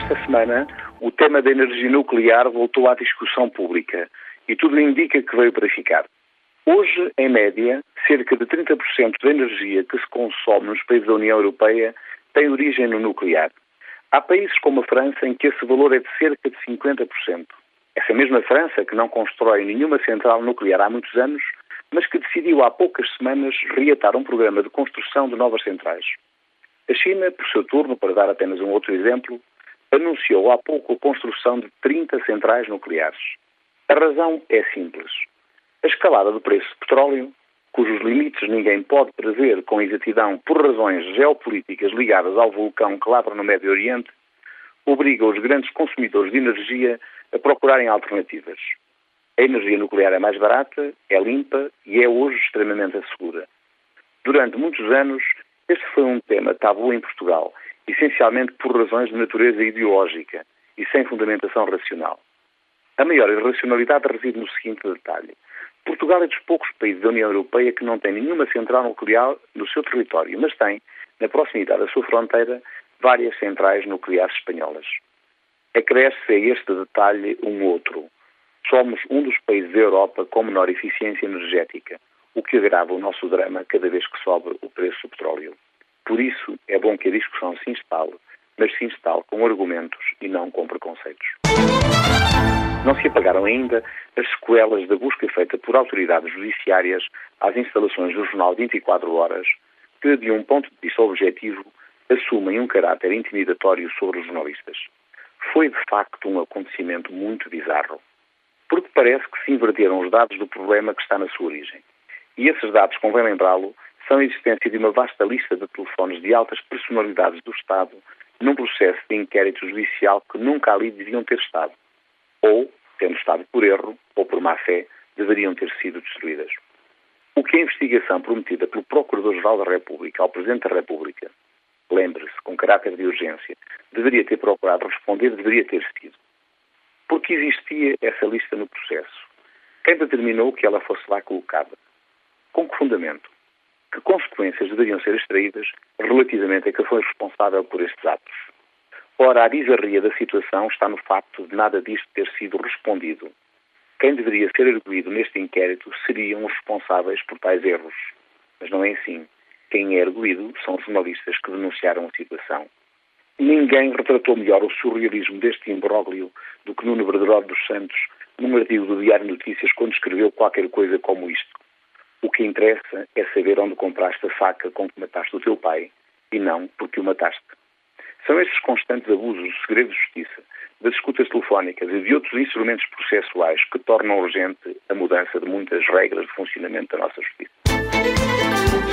semana, o tema da energia nuclear voltou à discussão pública e tudo indica que veio para ficar. Hoje, em média, cerca de 30% da energia que se consome nos países da União Europeia tem origem no nuclear. Há países como a França em que esse valor é de cerca de 50%. Essa mesma França, que não constrói nenhuma central nuclear há muitos anos, mas que decidiu há poucas semanas reatar um programa de construção de novas centrais. A China, por seu turno, para dar apenas um outro exemplo, anunciou há pouco a construção de 30 centrais nucleares. A razão é simples. A escalada do preço do petróleo, cujos limites ninguém pode prever com exatidão por razões geopolíticas ligadas ao vulcão que lavra no Médio Oriente, obriga os grandes consumidores de energia a procurarem alternativas. A energia nuclear é mais barata, é limpa e é hoje extremamente segura. Durante muitos anos, este foi um tema tabu em Portugal, essencialmente por razões de natureza ideológica e sem fundamentação racional. A maior irracionalidade reside no seguinte detalhe. Portugal é dos poucos países da União Europeia que não tem nenhuma central nuclear no seu território, mas tem, na proximidade da sua fronteira, várias centrais nucleares espanholas. Acresce a este detalhe um outro. Somos um dos países da Europa com menor eficiência energética, o que agrava o nosso drama cada vez que sobe o preço do petróleo. Por isso, é bom que a discussão se instale, mas se instale com argumentos e não com preconceitos. Não se apagaram ainda as sequelas da busca feita por autoridades judiciárias às instalações do jornal 24 Horas, que, de um ponto de vista objetivo, assumem um caráter intimidatório sobre os jornalistas. Foi, de facto, um acontecimento muito bizarro, porque parece que se inverteram os dados do problema que está na sua origem. E esses dados, convém lembrá-lo, a existência de uma vasta lista de telefones de altas personalidades do Estado num processo de inquérito judicial que nunca ali deviam ter estado ou, tendo estado por erro ou por má fé, deveriam ter sido destruídas. O que a investigação prometida pelo Procurador-Geral da República ao Presidente da República, lembre-se, com caráter de urgência, deveria ter procurado responder, deveria ter sido. Porque existia essa lista no processo. Quem determinou que ela fosse lá colocada? Com que fundamento? Que consequências deveriam ser extraídas relativamente a quem foi responsável por estes atos? Ora, a bizarria da situação está no facto de nada disto ter sido respondido. Quem deveria ser arguído neste inquérito seriam os responsáveis por tais erros. Mas não é assim. Quem é arguído são os jornalistas que denunciaram a situação. Ninguém retratou melhor o surrealismo deste imbróglio do que Nuno Verderodo dos Santos num artigo do Diário Notícias quando escreveu qualquer coisa como isto. O que interessa é saber onde compraste a faca com que mataste o teu pai e não porque o mataste. São estes constantes abusos do segredo de justiça, das escutas telefónicas e de outros instrumentos processuais que tornam urgente a mudança de muitas regras de funcionamento da nossa justiça.